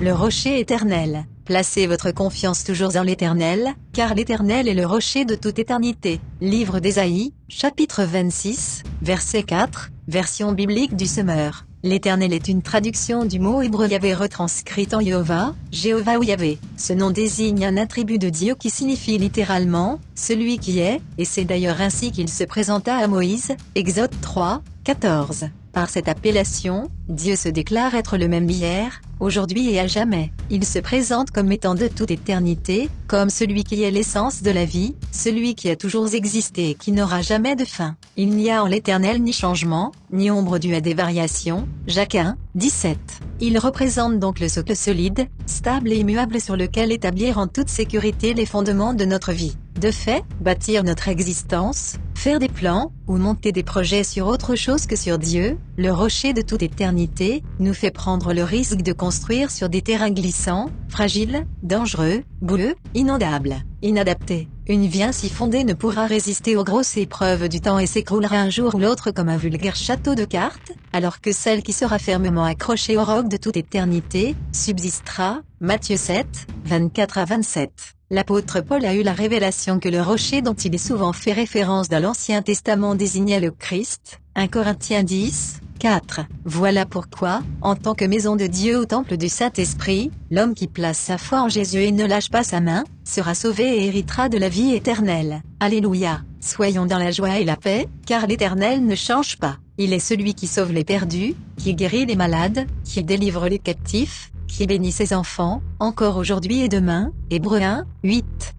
le rocher éternel. Placez votre confiance toujours en l'Éternel, car l'Éternel est le rocher de toute éternité. Livre d'Ésaïe, chapitre 26, verset 4, version biblique du Semeur. L'Éternel est une traduction du mot hébreu Yahvé retranscrit en Jéhovah, Jéhovah ou Yahvé. Ce nom désigne un attribut de Dieu qui signifie littéralement « celui qui est », et c'est d'ailleurs ainsi qu'il se présenta à Moïse, Exode 3, 14. Par cette appellation, Dieu se déclare être le même hier, aujourd'hui et à jamais. Il se présente comme étant de toute éternité, comme celui qui est l'essence de la vie, celui qui a toujours existé et qui n'aura jamais de fin. Il n'y a en l'éternel ni changement, ni ombre due à des variations. Jacques 1, 17. Il représente donc le socle solide, stable et immuable sur lequel établir en toute sécurité les fondements de notre vie. De fait, bâtir notre existence, faire des plans, ou monter des projets sur autre chose que sur Dieu, le rocher de toute éternité, nous fait prendre le risque de construire sur des terrains glissants, fragiles, dangereux, boueux, inondables, inadaptés. Une vie ainsi fondée ne pourra résister aux grosses épreuves du temps et s'écroulera un jour ou l'autre comme un vulgaire château de cartes, alors que celle qui sera fermement accrochée au roc de toute éternité, subsistera. Matthieu 7, 24 à 27. L'apôtre Paul a eu la révélation que le rocher dont il est souvent fait référence dans l'Ancien Testament désignait le Christ, 1 Corinthiens 10, 4. Voilà pourquoi, en tant que maison de Dieu au temple du Saint-Esprit, l'homme qui place sa foi en Jésus et ne lâche pas sa main, sera sauvé et héritera de la vie éternelle. Alléluia. Soyons dans la joie et la paix, car l'Éternel ne change pas. Il est celui qui sauve les perdus, qui guérit les malades, qui délivre les captifs, qui bénit ses enfants, encore aujourd'hui et demain. Hébreu 1, 8.